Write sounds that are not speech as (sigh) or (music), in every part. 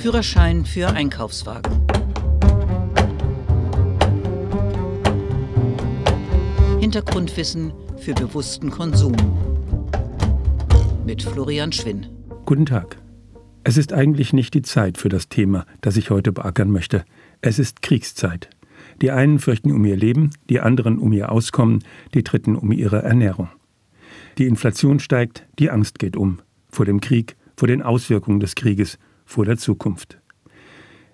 Führerschein für Einkaufswagen. Hintergrundwissen für bewussten Konsum. Mit Florian Schwinn. Guten Tag. Es ist eigentlich nicht die Zeit für das Thema, das ich heute beackern möchte. Es ist Kriegszeit. Die einen fürchten um ihr Leben, die anderen um ihr Auskommen, die dritten um ihre Ernährung. Die Inflation steigt, die Angst geht um. Vor dem Krieg, vor den Auswirkungen des Krieges, vor der Zukunft.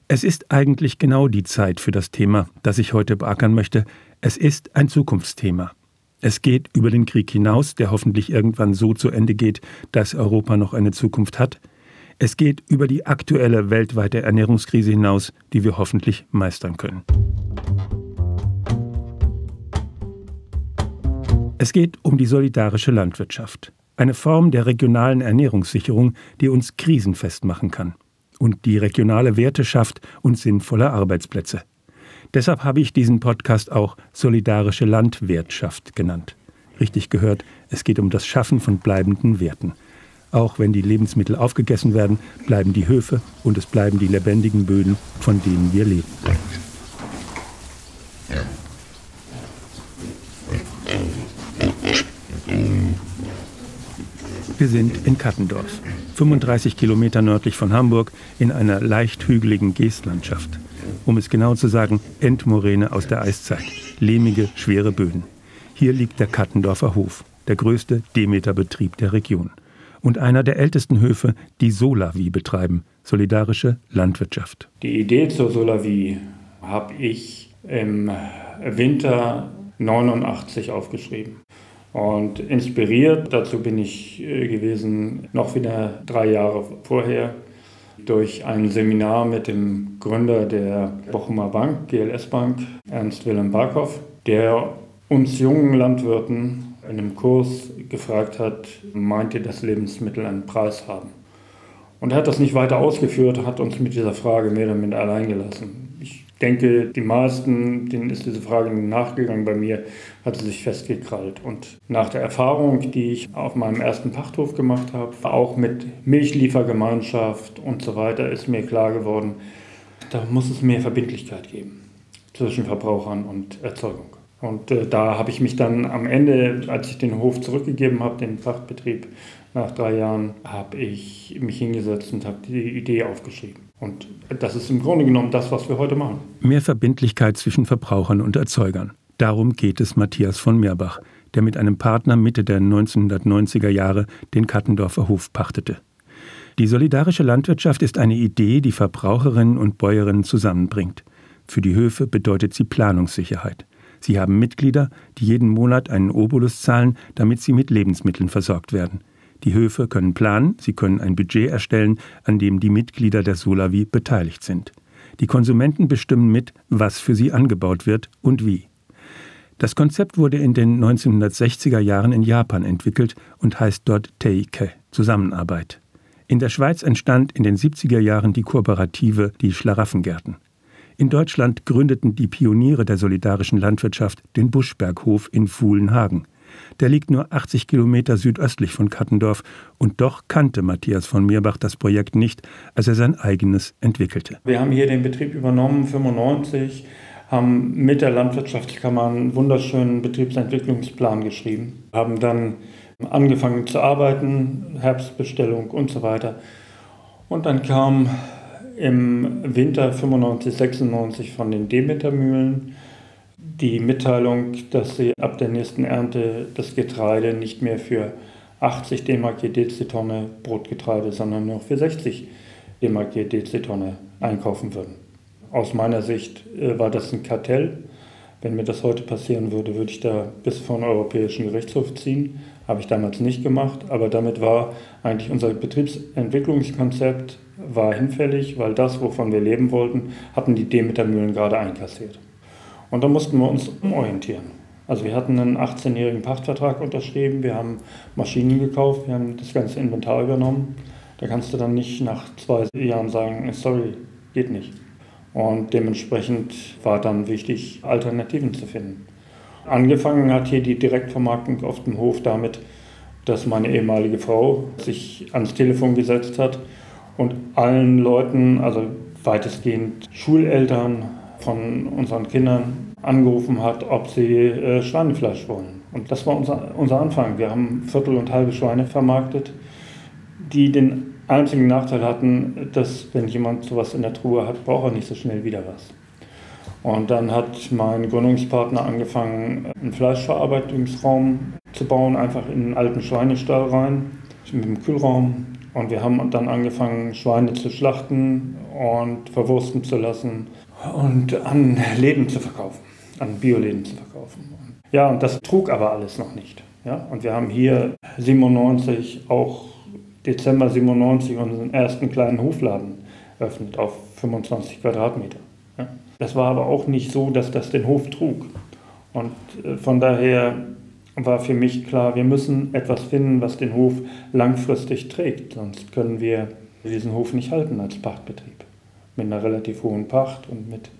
Es ist eigentlich genau die Zeit für das Thema, das ich heute beackern möchte. Es ist ein Zukunftsthema. Es geht über den Krieg hinaus, der hoffentlich irgendwann so zu Ende geht, dass Europa noch eine Zukunft hat. Es geht über die aktuelle weltweite Ernährungskrise hinaus, die wir hoffentlich meistern können. Es geht um die solidarische Landwirtschaft, eine Form der regionalen Ernährungssicherung, die uns krisenfest machen kann und die regionale Werte schafft und sinnvolle Arbeitsplätze. Deshalb habe ich diesen Podcast auch Solidarische Landwirtschaft genannt. Richtig gehört, es geht um das Schaffen von bleibenden Werten. Auch wenn die Lebensmittel aufgegessen werden, bleiben die Höfe und es bleiben die lebendigen Böden, von denen wir leben. Wir sind in Kattendorf, 35 Kilometer nördlich von Hamburg, in einer leicht hügeligen Geestlandschaft. Um es genau zu sagen, Endmoräne aus der Eiszeit. Lehmige, schwere Böden. Hier liegt der Kattendorfer Hof, der größte Demeterbetrieb der Region. Und einer der ältesten Höfe, die Solavi betreiben, solidarische Landwirtschaft. Die Idee zur Solavi habe ich im Winter 89 aufgeschrieben. Und inspiriert dazu bin ich äh, gewesen, noch wieder drei Jahre vorher, durch ein Seminar mit dem Gründer der Bochumer Bank, GLS Bank, Ernst Wilhelm Barkow, der uns jungen Landwirten in einem Kurs gefragt hat, meint ihr, dass Lebensmittel einen Preis haben? Und er hat das nicht weiter ausgeführt, hat uns mit dieser Frage mehr oder minder allein gelassen denke, die meisten, denen ist diese Frage nachgegangen bei mir, hat sie sich festgekrallt. Und nach der Erfahrung, die ich auf meinem ersten Pachthof gemacht habe, auch mit Milchliefergemeinschaft und so weiter, ist mir klar geworden, da muss es mehr Verbindlichkeit geben zwischen Verbrauchern und Erzeugung. Und äh, da habe ich mich dann am Ende, als ich den Hof zurückgegeben habe, den Pachtbetrieb nach drei Jahren, habe ich mich hingesetzt und habe die Idee aufgeschrieben. Und das ist im Grunde genommen das, was wir heute machen. Mehr Verbindlichkeit zwischen Verbrauchern und Erzeugern. Darum geht es Matthias von Meerbach, der mit einem Partner Mitte der 1990er Jahre den Kattendorfer Hof pachtete. Die solidarische Landwirtschaft ist eine Idee, die Verbraucherinnen und Bäuerinnen zusammenbringt. Für die Höfe bedeutet sie Planungssicherheit. Sie haben Mitglieder, die jeden Monat einen Obolus zahlen, damit sie mit Lebensmitteln versorgt werden. Die Höfe können planen, sie können ein Budget erstellen, an dem die Mitglieder der Solavi beteiligt sind. Die Konsumenten bestimmen mit, was für sie angebaut wird und wie. Das Konzept wurde in den 1960er Jahren in Japan entwickelt und heißt dort Teike, Zusammenarbeit. In der Schweiz entstand in den 70er Jahren die Kooperative Die Schlaraffengärten. In Deutschland gründeten die Pioniere der solidarischen Landwirtschaft den Buschberghof in Fuhlenhagen. Der liegt nur 80 Kilometer südöstlich von Kattendorf und doch kannte Matthias von Mirbach das Projekt nicht, als er sein eigenes entwickelte. Wir haben hier den Betrieb übernommen, 95, haben mit der Landwirtschaftskammer einen wunderschönen Betriebsentwicklungsplan geschrieben, haben dann angefangen zu arbeiten, Herbstbestellung und so weiter. Und dann kam im Winter 95, 96 von den Demetermühlen die Mitteilung, dass sie ab der nächsten Ernte das Getreide nicht mehr für 80 D-Mark je Dezitonne Brotgetreide, sondern nur für 60 D-Mark je Dezitonne einkaufen würden. Aus meiner Sicht äh, war das ein Kartell. Wenn mir das heute passieren würde, würde ich da bis vor den Europäischen Gerichtshof ziehen. Habe ich damals nicht gemacht, aber damit war eigentlich unser Betriebsentwicklungskonzept war hinfällig, weil das, wovon wir leben wollten, hatten die Demetermühlen gerade einkassiert. Und da mussten wir uns umorientieren. Also wir hatten einen 18-jährigen Pachtvertrag unterschrieben, wir haben Maschinen gekauft, wir haben das ganze Inventar übernommen. Da kannst du dann nicht nach zwei Jahren sagen, sorry, geht nicht. Und dementsprechend war dann wichtig, Alternativen zu finden. Angefangen hat hier die Direktvermarktung auf dem Hof damit, dass meine ehemalige Frau sich ans Telefon gesetzt hat und allen Leuten, also weitestgehend Schuleltern von unseren Kindern, angerufen hat, ob sie äh, Schweinefleisch wollen. Und das war unser, unser Anfang. Wir haben Viertel und halbe Schweine vermarktet, die den einzigen Nachteil hatten, dass wenn jemand sowas in der Truhe hat, braucht er nicht so schnell wieder was. Und dann hat mein Gründungspartner angefangen, einen Fleischverarbeitungsraum zu bauen, einfach in einen alten Schweinestall rein, mit einem Kühlraum. Und wir haben dann angefangen, Schweine zu schlachten und verwursten zu lassen und an Läden zu verkaufen, an Bioläden zu verkaufen. Ja, und das trug aber alles noch nicht. Ja? Und wir haben hier 97, auch Dezember 97, unseren ersten kleinen Hofladen eröffnet auf 25 Quadratmeter. Ja? Das war aber auch nicht so, dass das den Hof trug. Und äh, von daher war für mich klar, wir müssen etwas finden, was den Hof langfristig trägt. Sonst können wir diesen Hof nicht halten als Pachtbetrieb. Mit einer relativ hohen Pacht und mit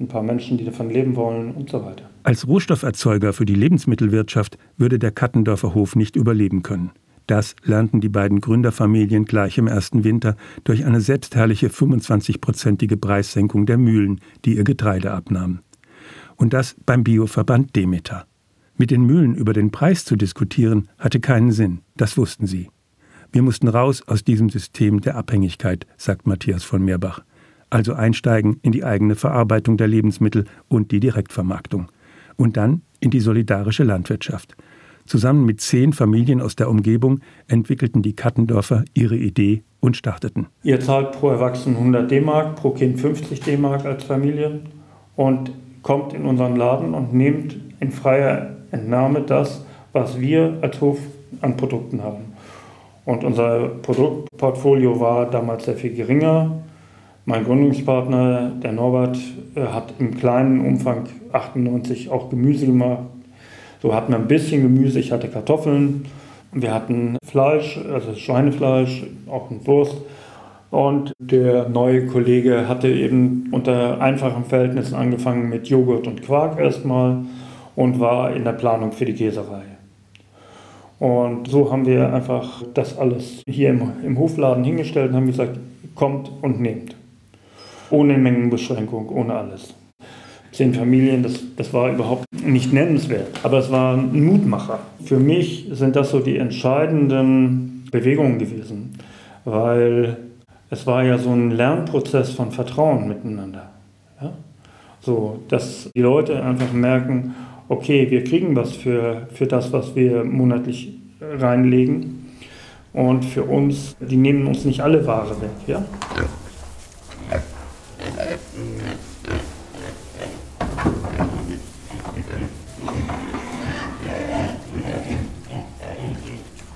ein paar Menschen, die davon leben wollen und so weiter. Als Rohstofferzeuger für die Lebensmittelwirtschaft würde der Kattendorfer Hof nicht überleben können. Das lernten die beiden Gründerfamilien gleich im ersten Winter durch eine selbstherrliche 25-prozentige Preissenkung der Mühlen, die ihr Getreide abnahmen. Und das beim Bioverband Demeter. Mit den Mühlen über den Preis zu diskutieren, hatte keinen Sinn, das wussten sie. Wir mussten raus aus diesem System der Abhängigkeit, sagt Matthias von Meerbach also einsteigen in die eigene Verarbeitung der Lebensmittel und die Direktvermarktung. Und dann in die solidarische Landwirtschaft. Zusammen mit zehn Familien aus der Umgebung entwickelten die Kattendorfer ihre Idee und starteten. Ihr zahlt pro Erwachsenen 100 D-Mark, pro Kind 50 D-Mark als Familie und kommt in unseren Laden und nehmt in freier Entnahme das, was wir als Hof an Produkten haben. Und unser Produktportfolio war damals sehr viel geringer. Mein Gründungspartner, der Norbert, äh, hat im kleinen Umfang 98 auch Gemüse gemacht. So hatten wir ein bisschen Gemüse, ich hatte Kartoffeln, wir hatten Fleisch, also Schweinefleisch, auch ein Wurst. Und der neue Kollege hatte eben unter einfachen Verhältnissen angefangen mit Joghurt und Quark erstmal und war in der Planung für die Käserei. Und so haben wir einfach das alles hier im, im Hofladen hingestellt und haben gesagt, kommt und nehmt ohne Mengenbeschränkung, ohne alles. Zehn Familien, das, das war überhaupt nicht nennenswert, aber es war ein Mutmacher. Für mich sind das so die entscheidenden Bewegungen gewesen, weil es war ja so ein Lernprozess von Vertrauen miteinander. Ja? So, dass die Leute einfach merken, okay, wir kriegen was für, für das, was wir monatlich reinlegen. Und für uns, die nehmen uns nicht alle Ware weg. Ja? ja.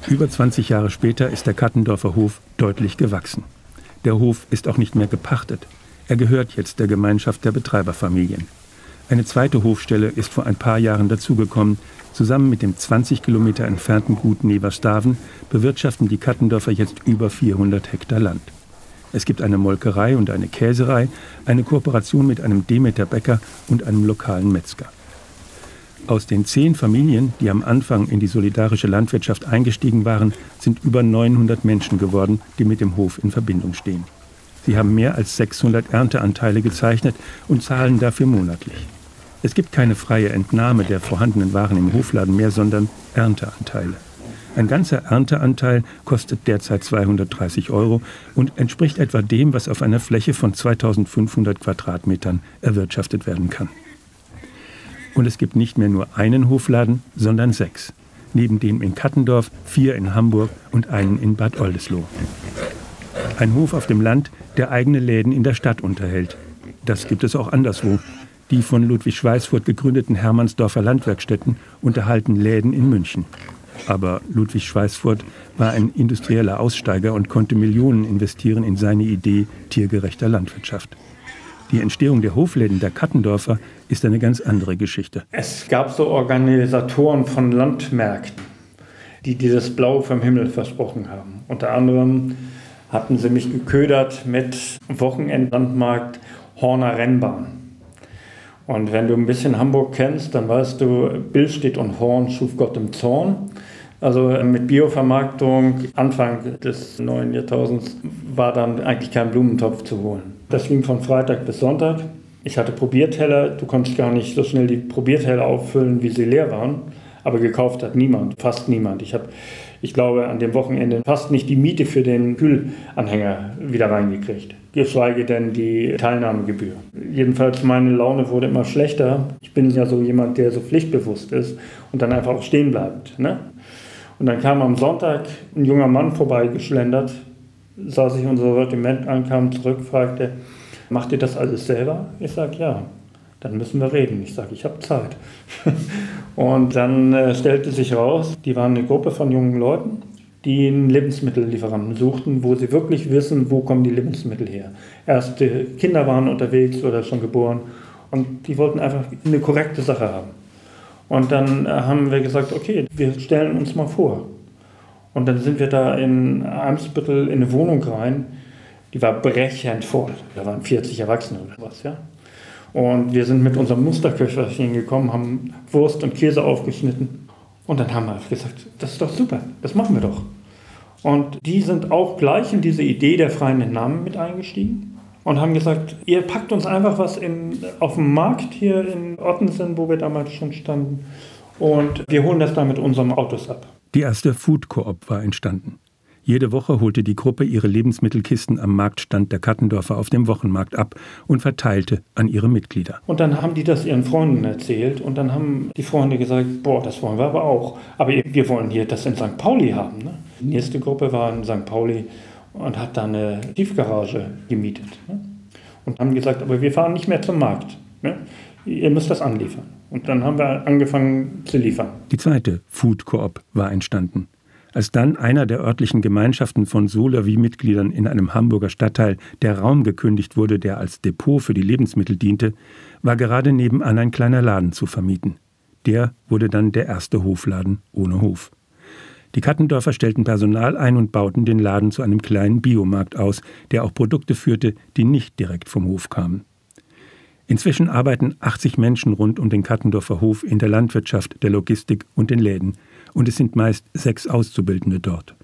Über 20 Jahre später ist der Kattendorfer Hof deutlich gewachsen. Der Hof ist auch nicht mehr gepachtet. Er gehört jetzt der Gemeinschaft der Betreiberfamilien. Eine zweite Hofstelle ist vor ein paar Jahren dazugekommen. Zusammen mit dem 20 Kilometer entfernten Gut Neverstaven bewirtschaften die Kattendorfer jetzt über 400 Hektar Land. Es gibt eine Molkerei und eine Käserei, eine Kooperation mit einem Demeter Bäcker und einem lokalen Metzger. Aus den zehn Familien, die am Anfang in die solidarische Landwirtschaft eingestiegen waren, sind über 900 Menschen geworden, die mit dem Hof in Verbindung stehen. Sie haben mehr als 600 Ernteanteile gezeichnet und zahlen dafür monatlich. Es gibt keine freie Entnahme der vorhandenen Waren im Hofladen mehr, sondern Ernteanteile. Ein ganzer Ernteanteil kostet derzeit 230 Euro und entspricht etwa dem, was auf einer Fläche von 2500 Quadratmetern erwirtschaftet werden kann. Und es gibt nicht mehr nur einen Hofladen, sondern sechs. Neben dem in Kattendorf, vier in Hamburg und einen in Bad Oldesloe. Ein Hof auf dem Land, der eigene Läden in der Stadt unterhält. Das gibt es auch anderswo. Die von Ludwig Schweißfurt gegründeten Hermannsdorfer Landwerkstätten unterhalten Läden in München. Aber Ludwig Schweißfurt war ein industrieller Aussteiger und konnte Millionen investieren in seine Idee tiergerechter Landwirtschaft. Die Entstehung der Hofläden der Kattendorfer ist eine ganz andere Geschichte. Es gab so Organisatoren von Landmärkten, die dieses Blau vom Himmel versprochen haben. Unter anderem hatten sie mich geködert mit Wochenendlandmarkt Horner Rennbahn. Und wenn du ein bisschen Hamburg kennst, dann weißt du, Bill steht und Horn schuf Gott im Zorn. Also äh, mit Biovermarktung Anfang des neuen Jahrtausends war dann eigentlich kein Blumentopf zu holen. Das ging von Freitag bis Sonntag. Ich hatte Probierteller, du konntest gar nicht so schnell die Probierteller auffüllen, wie sie leer waren. Aber gekauft hat niemand, fast niemand. Ich habe, ich glaube, an dem Wochenende fast nicht die Miete für den Kühlanhänger wieder reingekriegt. Geschweige denn die Teilnahmegebühr. Jedenfalls meine Laune wurde immer schlechter. Ich bin ja so jemand, der so pflichtbewusst ist und dann einfach auch stehen bleibt. Ne? Und dann kam am Sonntag ein junger Mann vorbeigeschlendert, sah sich unser Sortiment an, kam zurück, fragte, macht ihr das alles selber? Ich sage, ja. Dann müssen wir reden. Ich sage, ich habe Zeit. (laughs) und dann äh, stellte sich heraus, die waren eine Gruppe von jungen Leuten, die einen Lebensmittellieferanten suchten, wo sie wirklich wissen, wo kommen die Lebensmittel her. Erste Kinder waren unterwegs oder schon geboren und die wollten einfach eine korrekte Sache haben. Und dann äh, haben wir gesagt, okay, wir stellen uns mal vor. Und dann sind wir da in Eimsbüttel in eine Wohnung rein, die war brechend voll. Da waren 40 Erwachsene oder was, ja. Und wir sind mit unserem Musterköcherchen gekommen, haben Wurst und Käse aufgeschnitten. Und dann haben wir gesagt, das ist doch super, das machen wir doch. Und die sind auch gleich in diese Idee der freien Namen mit eingestiegen und haben gesagt, ihr packt uns einfach was in, auf dem Markt hier in Ottensen, wo wir damals schon standen, und wir holen das dann mit unseren Autos ab. Die erste Food Coop war entstanden. Jede Woche holte die Gruppe ihre Lebensmittelkisten am Marktstand der Kattendorfer auf dem Wochenmarkt ab und verteilte an ihre Mitglieder. Und dann haben die das ihren Freunden erzählt und dann haben die Freunde gesagt, boah, das wollen wir aber auch. Aber wir wollen hier das in St. Pauli haben. Ne? Die nächste Gruppe war in St. Pauli und hat da eine Tiefgarage gemietet. Ne? Und haben gesagt, aber wir fahren nicht mehr zum Markt. Ne? Ihr müsst das anliefern. Und dann haben wir angefangen zu liefern. Die zweite Food Coop war entstanden. Als dann einer der örtlichen Gemeinschaften von Solavi-Mitgliedern in einem Hamburger Stadtteil der Raum gekündigt wurde, der als Depot für die Lebensmittel diente, war gerade nebenan ein kleiner Laden zu vermieten. Der wurde dann der erste Hofladen ohne Hof. Die Kattendorfer stellten Personal ein und bauten den Laden zu einem kleinen Biomarkt aus, der auch Produkte führte, die nicht direkt vom Hof kamen. Inzwischen arbeiten 80 Menschen rund um den Kattendorfer Hof in der Landwirtschaft, der Logistik und den Läden, und es sind meist sechs Auszubildende dort.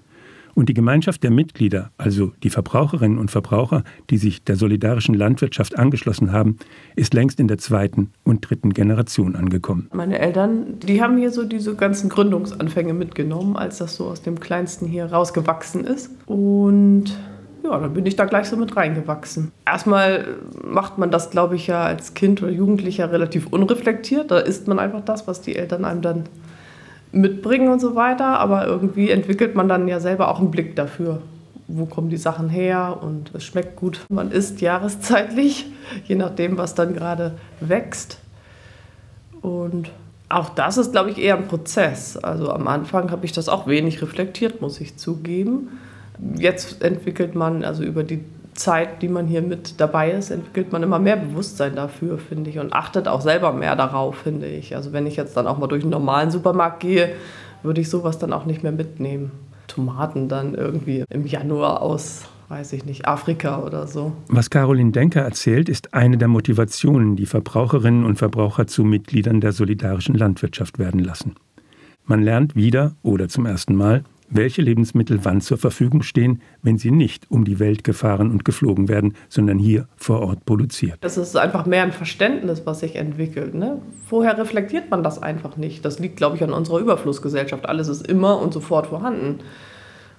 Und die Gemeinschaft der Mitglieder, also die Verbraucherinnen und Verbraucher, die sich der solidarischen Landwirtschaft angeschlossen haben, ist längst in der zweiten und dritten Generation angekommen. Meine Eltern, die haben hier so diese ganzen Gründungsanfänge mitgenommen, als das so aus dem Kleinsten hier rausgewachsen ist. Und ja, dann bin ich da gleich so mit reingewachsen. Erstmal macht man das, glaube ich, ja als Kind oder Jugendlicher relativ unreflektiert. Da isst man einfach das, was die Eltern einem dann mitbringen und so weiter. Aber irgendwie entwickelt man dann ja selber auch einen Blick dafür. Wo kommen die Sachen her und es schmeckt gut. Man isst jahreszeitlich, (laughs) je nachdem, was dann gerade wächst. Und auch das ist, glaube ich, eher ein Prozess. Also am Anfang habe ich das auch wenig reflektiert, muss ich zugeben. Jetzt entwickelt man also über die Zeit, die man hier mit dabei ist, entwickelt man immer mehr Bewusstsein dafür, finde ich, und achtet auch selber mehr darauf, finde ich. Also wenn ich jetzt dann auch mal durch einen normalen Supermarkt gehe, würde ich sowas dann auch nicht mehr mitnehmen. Tomaten dann irgendwie im Januar aus, weiß ich nicht, Afrika oder so. Was Caroline Denker erzählt, ist eine der Motivationen, die Verbraucherinnen und Verbraucher zu Mitgliedern der solidarischen Landwirtschaft werden lassen. Man lernt wieder oder zum ersten Mal, welche Lebensmittel wann zur Verfügung stehen, wenn sie nicht um die Welt gefahren und geflogen werden, sondern hier vor Ort produziert. Das ist einfach mehr ein Verständnis, was sich entwickelt. Ne? Vorher reflektiert man das einfach nicht. Das liegt, glaube ich, an unserer Überflussgesellschaft. Alles ist immer und sofort vorhanden.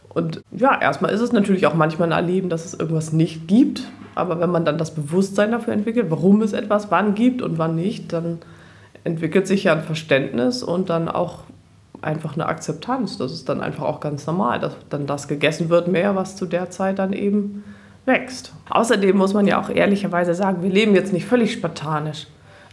Und ja, erstmal ist es natürlich auch manchmal ein Erleben, dass es irgendwas nicht gibt. Aber wenn man dann das Bewusstsein dafür entwickelt, warum es etwas wann gibt und wann nicht, dann entwickelt sich ja ein Verständnis und dann auch einfach eine Akzeptanz. Das ist dann einfach auch ganz normal, dass dann das gegessen wird, mehr, was zu der Zeit dann eben wächst. Außerdem muss man ja auch ehrlicherweise sagen, wir leben jetzt nicht völlig spartanisch.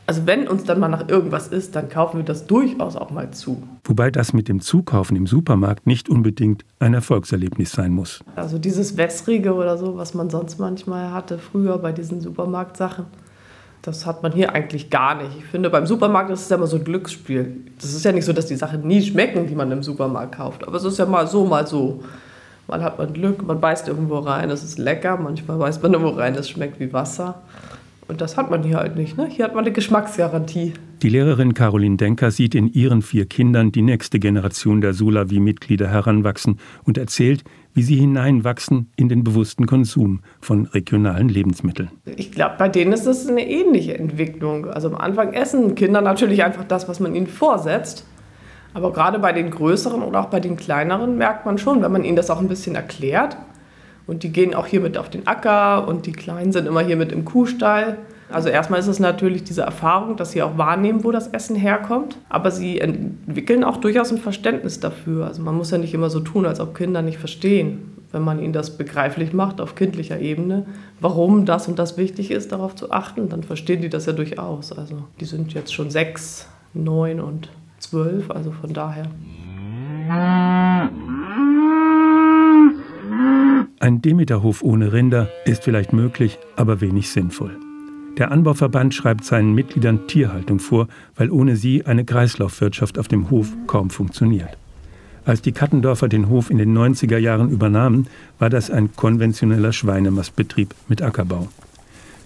Also wenn uns dann mal nach irgendwas ist, dann kaufen wir das durchaus auch mal zu. Wobei das mit dem Zukaufen im Supermarkt nicht unbedingt ein Erfolgserlebnis sein muss. Also dieses Wässrige oder so, was man sonst manchmal hatte früher bei diesen Supermarktsachen, das hat man hier eigentlich gar nicht. Ich finde, beim Supermarkt ist es ja immer so ein Glücksspiel. Das ist ja nicht so, dass die Sachen nie schmecken, die man im Supermarkt kauft. Aber es ist ja mal so, mal so. Mal hat man Glück, man beißt irgendwo rein, es ist lecker. Manchmal beißt man irgendwo rein, es schmeckt wie Wasser. Und das hat man hier halt nicht. Ne? Hier hat man eine Geschmacksgarantie. Die Lehrerin Caroline Denker sieht in ihren vier Kindern die nächste Generation der Solavi-Mitglieder heranwachsen und erzählt, wie sie hineinwachsen in den bewussten Konsum von regionalen Lebensmitteln. Ich glaube, bei denen ist das eine ähnliche Entwicklung. Also am Anfang essen Kinder natürlich einfach das, was man ihnen vorsetzt. Aber gerade bei den größeren oder auch bei den kleineren merkt man schon, wenn man ihnen das auch ein bisschen erklärt. Und die gehen auch hier mit auf den Acker und die Kleinen sind immer hier mit im Kuhstall. Also erstmal ist es natürlich diese Erfahrung, dass sie auch wahrnehmen, wo das Essen herkommt. Aber sie entwickeln auch durchaus ein Verständnis dafür. Also man muss ja nicht immer so tun, als ob Kinder nicht verstehen, wenn man ihnen das begreiflich macht auf kindlicher Ebene, warum das und das wichtig ist, darauf zu achten, dann verstehen die das ja durchaus. Also die sind jetzt schon sechs, neun und zwölf, also von daher. Ein Demeterhof ohne Rinder ist vielleicht möglich, aber wenig sinnvoll. Der Anbauverband schreibt seinen Mitgliedern Tierhaltung vor, weil ohne sie eine Kreislaufwirtschaft auf dem Hof kaum funktioniert. Als die Kattendorfer den Hof in den 90er Jahren übernahmen, war das ein konventioneller Schweinemastbetrieb mit Ackerbau.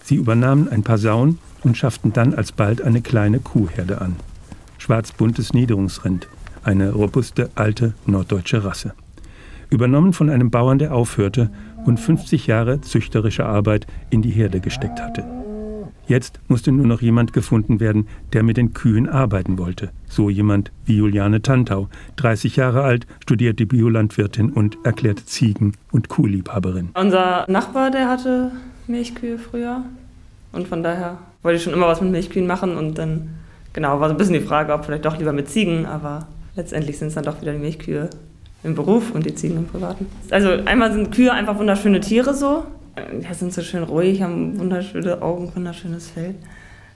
Sie übernahmen ein paar Sauen und schafften dann alsbald eine kleine Kuhherde an. Schwarzbuntes Niederungsrind, eine robuste alte norddeutsche Rasse. Übernommen von einem Bauern, der aufhörte und 50 Jahre züchterische Arbeit in die Herde gesteckt hatte. Jetzt musste nur noch jemand gefunden werden, der mit den Kühen arbeiten wollte. So jemand wie Juliane Tantau, 30 Jahre alt, studierte Biolandwirtin und erklärte Ziegen- und Kuhliebhaberin. Unser Nachbar, der hatte Milchkühe früher. Und von daher wollte ich schon immer was mit Milchkühen machen. Und dann, genau, war so ein bisschen die Frage, ob vielleicht doch lieber mit Ziegen. Aber letztendlich sind es dann doch wieder die Milchkühe im Beruf und die Ziegen im Privaten. Also einmal sind Kühe einfach wunderschöne Tiere so ja, sind so schön ruhig, haben wunderschöne Augen, wunderschönes Feld.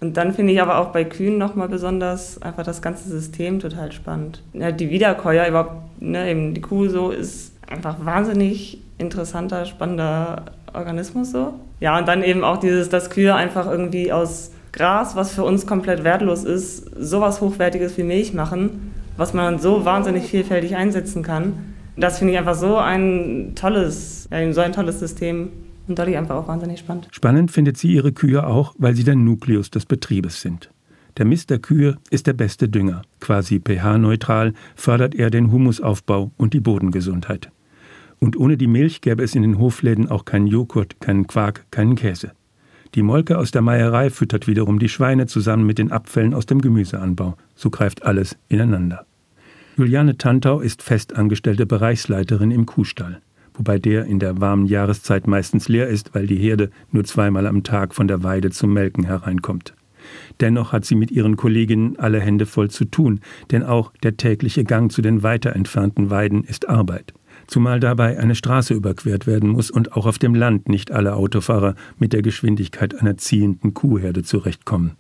Und dann finde ich aber auch bei Kühen nochmal besonders einfach das ganze System total spannend. Ja, die Wiederkäuer, überhaupt, ne, eben die Kuh so, ist einfach wahnsinnig interessanter, spannender Organismus so. Ja, und dann eben auch dieses, dass Kühe einfach irgendwie aus Gras, was für uns komplett wertlos ist, sowas Hochwertiges wie Milch machen, was man so wahnsinnig vielfältig einsetzen kann. Das finde ich einfach so ein tolles, ja, so ein tolles System. Und dadurch einfach auch wahnsinnig spannend. Spannend findet sie ihre Kühe auch, weil sie der Nukleus des Betriebes sind. Der Mist der Kühe ist der beste Dünger. Quasi pH-neutral fördert er den Humusaufbau und die Bodengesundheit. Und ohne die Milch gäbe es in den Hofläden auch keinen Joghurt, keinen Quark, keinen Käse. Die Molke aus der Meierei füttert wiederum die Schweine zusammen mit den Abfällen aus dem Gemüseanbau. So greift alles ineinander. Juliane Tantau ist festangestellte Bereichsleiterin im Kuhstall wobei der in der warmen Jahreszeit meistens leer ist, weil die Herde nur zweimal am Tag von der Weide zum Melken hereinkommt. Dennoch hat sie mit ihren Kolleginnen alle Hände voll zu tun, denn auch der tägliche Gang zu den weiter entfernten Weiden ist Arbeit. Zumal dabei eine Straße überquert werden muss und auch auf dem Land nicht alle Autofahrer mit der Geschwindigkeit einer ziehenden Kuhherde zurechtkommen.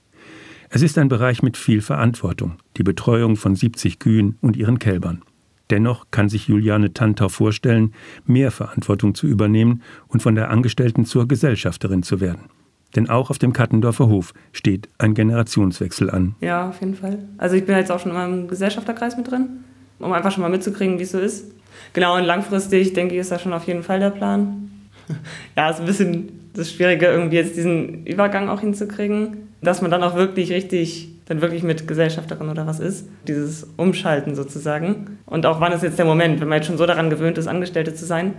Es ist ein Bereich mit viel Verantwortung, die Betreuung von 70 Kühen und ihren Kälbern. Dennoch kann sich Juliane Tantau vorstellen, mehr Verantwortung zu übernehmen und von der Angestellten zur Gesellschafterin zu werden. Denn auch auf dem Kattendorfer Hof steht ein Generationswechsel an. Ja, auf jeden Fall. Also ich bin jetzt auch schon mal im Gesellschafterkreis mit drin, um einfach schon mal mitzukriegen, wie es so ist. Genau, und langfristig, denke ich, ist das schon auf jeden Fall der Plan. (laughs) ja, ist ein bisschen das Schwierige, irgendwie jetzt diesen Übergang auch hinzukriegen, dass man dann auch wirklich richtig dann wirklich mit Gesellschafterin oder was ist. Dieses Umschalten sozusagen. Und auch wann ist jetzt der Moment, wenn man jetzt schon so daran gewöhnt ist, Angestellte zu sein,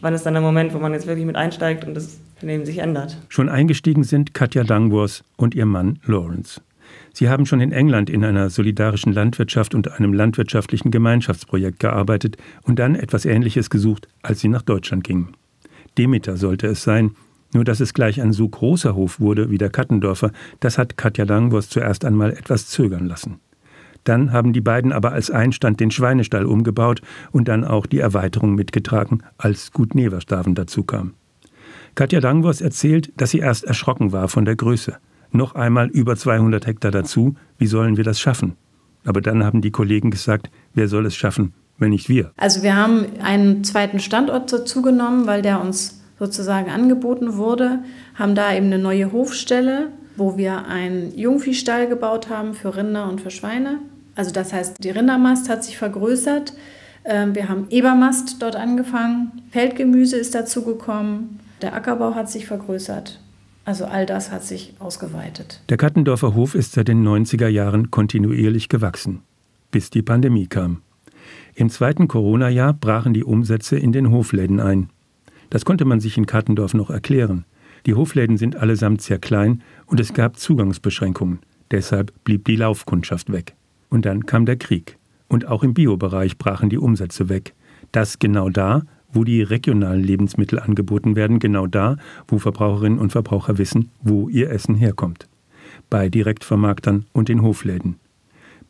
wann ist dann der Moment, wo man jetzt wirklich mit einsteigt und das Leben sich ändert? Schon eingestiegen sind Katja Dangwors und ihr Mann Lawrence. Sie haben schon in England in einer solidarischen Landwirtschaft und einem landwirtschaftlichen Gemeinschaftsprojekt gearbeitet und dann etwas Ähnliches gesucht, als sie nach Deutschland gingen. Demeter sollte es sein, nur dass es gleich ein so großer Hof wurde wie der Kattendorfer, das hat Katja Langwurst zuerst einmal etwas zögern lassen. Dann haben die beiden aber als Einstand den Schweinestall umgebaut und dann auch die Erweiterung mitgetragen, als Gut Neverstaven dazu kam. Katja Dangwors erzählt, dass sie erst erschrocken war von der Größe. Noch einmal über 200 Hektar dazu, wie sollen wir das schaffen? Aber dann haben die Kollegen gesagt, wer soll es schaffen, wenn nicht wir? Also wir haben einen zweiten Standort dazu genommen, weil der uns sozusagen angeboten wurde, haben da eben eine neue Hofstelle, wo wir einen Jungviehstall gebaut haben für Rinder und für Schweine. Also das heißt, die Rindermast hat sich vergrößert. Ähm, wir haben Ebermast dort angefangen. Feldgemüse ist dazu gekommen. Der Ackerbau hat sich vergrößert. Also all das hat sich ausgeweitet. Der Kattendorfer Hof ist seit den 90er Jahren kontinuierlich gewachsen, bis die Pandemie kam. Im zweiten Corona-Jahr brachen die Umsätze in den Hofläden ein. Das konnte man sich in Kattendorf noch erklären. Die Hofläden sind allesamt sehr klein und es gab Zugangsbeschränkungen. Deshalb blieb die Laufkundschaft weg. Und dann kam der Krieg. Und auch im Biobereich brachen die Umsätze weg. Das genau da, wo die regionalen Lebensmittel angeboten werden, genau da, wo Verbraucherinnen und Verbraucher wissen, wo ihr Essen herkommt. Bei Direktvermarktern und den Hofläden.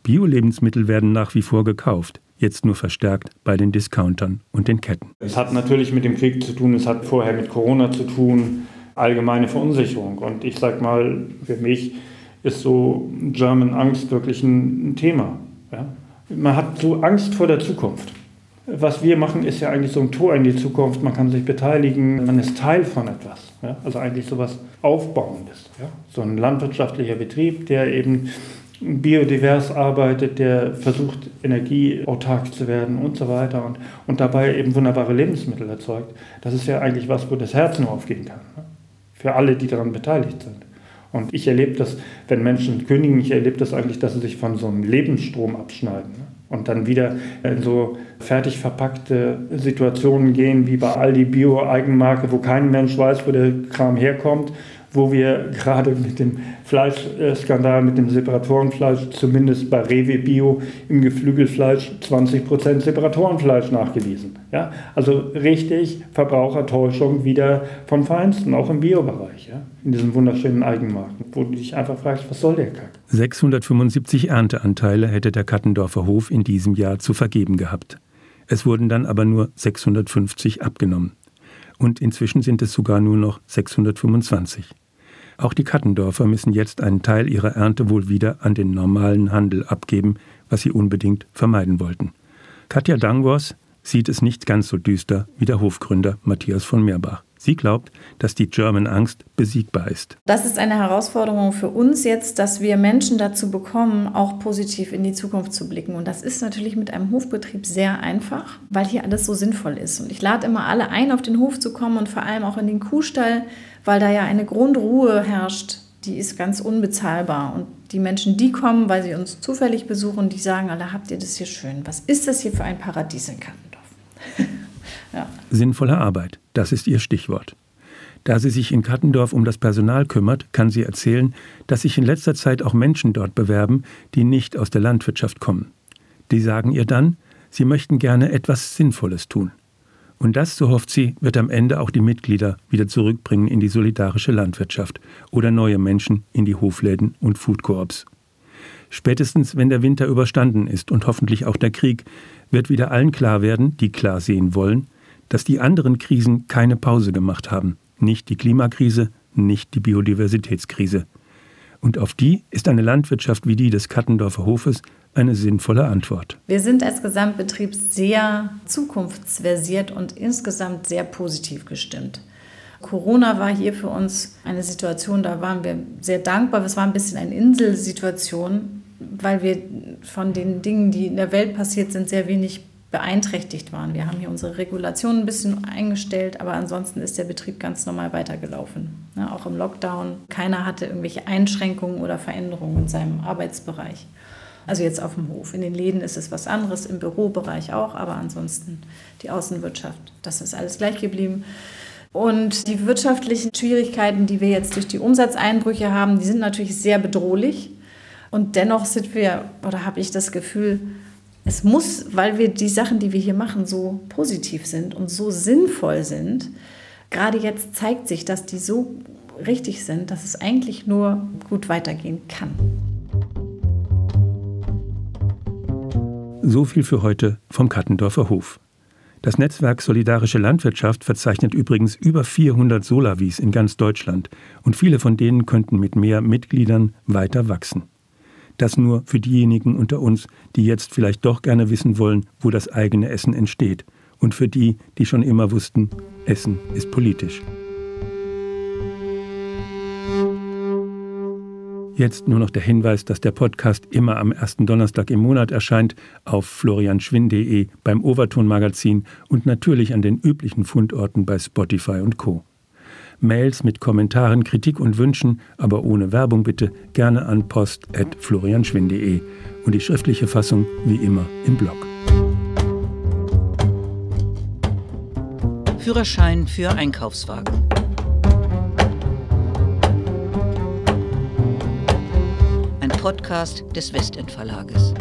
Bio-Lebensmittel werden nach wie vor gekauft, jetzt nur verstärkt bei den Discountern und den Ketten. Es hat natürlich mit dem Krieg zu tun, es hat vorher mit Corona zu tun, allgemeine Verunsicherung. Und ich sage mal, für mich ist so German Angst wirklich ein, Thema. Ja? Man hat so Angst vor der Zukunft. Was wir machen, ist ja eigentlich so ein Tor in die Zukunft. Man kann sich beteiligen, man ist Teil von etwas. Ja? Also eigentlich so etwas Aufbauendes. Ja? So ein landwirtschaftlicher Betrieb, der eben biodivers arbeitet, der versucht, energieautark zu werden und so weiter und, und dabei eben wunderbare Lebensmittel erzeugt. Das ist ja eigentlich was, wo das Herz nur aufgehen kann. Ne? Für alle, die daran beteiligt sind. Und ich erlebe das, wenn Menschen kündigen, ich erlebe das eigentlich, dass sie sich von so einem Lebensstrom abschneiden. Ne? und dann wieder in so fertig verpackte Situationen gehen wie bei Aldi Bio Eigenmarke, wo kein Mensch weiß, wo der Kram herkommt wo wir gerade mit dem Fleischskandal, mit dem Separatorenfleisch, zumindest bei Rewe Bio im Geflügelfleisch 20% Separatorenfleisch nachgewiesen. Ja? Also richtig Verbrauchertäuschung wieder vom Feinsten, auch im Biobereich, ja? in diesen wunderschönen Eigenmarken, wo du dich einfach fragst, was soll der Kack? 675 Ernteanteile hätte der Kattendorfer Hof in diesem Jahr zu vergeben gehabt. Es wurden dann aber nur 650 abgenommen und inzwischen sind es sogar nur noch 625. Auch die Kattendorfer müssen jetzt einen Teil ihrer Ernte wohl wieder an den normalen Handel abgeben, was sie unbedingt vermeiden wollten. Katja Dangos sieht es nicht ganz so düster wie der Hofgründer Matthias von Meerbach. Sie glaubt, dass die German Angst besiegbar ist. Das ist eine Herausforderung für uns jetzt, dass wir Menschen dazu bekommen, auch positiv in die Zukunft zu blicken. Und das ist natürlich mit einem Hofbetrieb sehr einfach, weil hier alles so sinnvoll ist. Und ich lade immer alle ein, auf den Hof zu kommen und vor allem auch in den Kuhstall, weil da ja eine Grundruhe herrscht, die ist ganz unbezahlbar. Und die Menschen, die kommen, weil sie uns zufällig besuchen, die sagen alle, habt ihr das hier schön? Was ist das hier für ein Paradies in Kattendorf? (laughs) Sinnvolle Arbeit. Das ist ihr Stichwort. Da sie sich in Kattendorf um das Personal kümmert, kann sie erzählen, dass sich in letzter Zeit auch Menschen dort bewerben, die nicht aus der Landwirtschaft kommen. Die sagen ihr dann, sie möchten gerne etwas Sinnvolles tun. Und das, so hofft sie, wird am Ende auch die Mitglieder wieder zurückbringen in die solidarische Landwirtschaft oder neue Menschen in die Hofläden und Foodkoops. Spätestens, wenn der Winter überstanden ist und hoffentlich auch der Krieg, wird wieder allen klar werden, die klar sehen wollen, dass die anderen Krisen keine Pause gemacht haben. Nicht die Klimakrise, nicht die Biodiversitätskrise. Und auf die ist eine Landwirtschaft wie die des Kattendorfer Hofes eine sinnvolle Antwort. Wir sind als Gesamtbetrieb sehr zukunftsversiert und insgesamt sehr positiv gestimmt. Corona war hier für uns eine Situation, da waren wir sehr dankbar. Es war ein bisschen eine Inselsituation, weil wir von den Dingen, die in der Welt passiert sind, sehr wenig beeinträchtigt waren. Wir haben hier unsere Regulationen ein bisschen eingestellt, aber ansonsten ist der Betrieb ganz normal weitergelaufen. Ja, auch im Lockdown. Keiner hatte irgendwelche Einschränkungen oder Veränderungen in seinem Arbeitsbereich. Also jetzt auf dem Hof. In den Läden ist es was anderes, im Bürobereich auch, aber ansonsten die Außenwirtschaft, das ist alles gleich geblieben. Und die wirtschaftlichen Schwierigkeiten, die wir jetzt durch die Umsatzeinbrüche haben, die sind natürlich sehr bedrohlich. Und dennoch sind wir, oder habe ich das Gefühl, es muss, weil wir die Sachen, die wir hier machen, so positiv sind und so sinnvoll sind, gerade jetzt zeigt sich, dass die so richtig sind, dass es eigentlich nur gut weitergehen kann. So viel für heute vom Kattendorfer Hof. Das Netzwerk Solidarische Landwirtschaft verzeichnet übrigens über 400 Solavis in ganz Deutschland und viele von denen könnten mit mehr Mitgliedern weiter wachsen. Das nur für diejenigen unter uns, die jetzt vielleicht doch gerne wissen wollen, wo das eigene Essen entsteht. Und für die, die schon immer wussten, Essen ist politisch. Jetzt nur noch der Hinweis, dass der Podcast immer am ersten Donnerstag im Monat erscheint auf florianschwinn.de, beim Overton Magazin und natürlich an den üblichen Fundorten bei Spotify und Co. Mails mit Kommentaren, Kritik und Wünschen, aber ohne Werbung bitte, gerne an post.florianschwinn.de und die schriftliche Fassung wie immer im Blog. Führerschein für Einkaufswagen. Ein Podcast des Westend Verlages.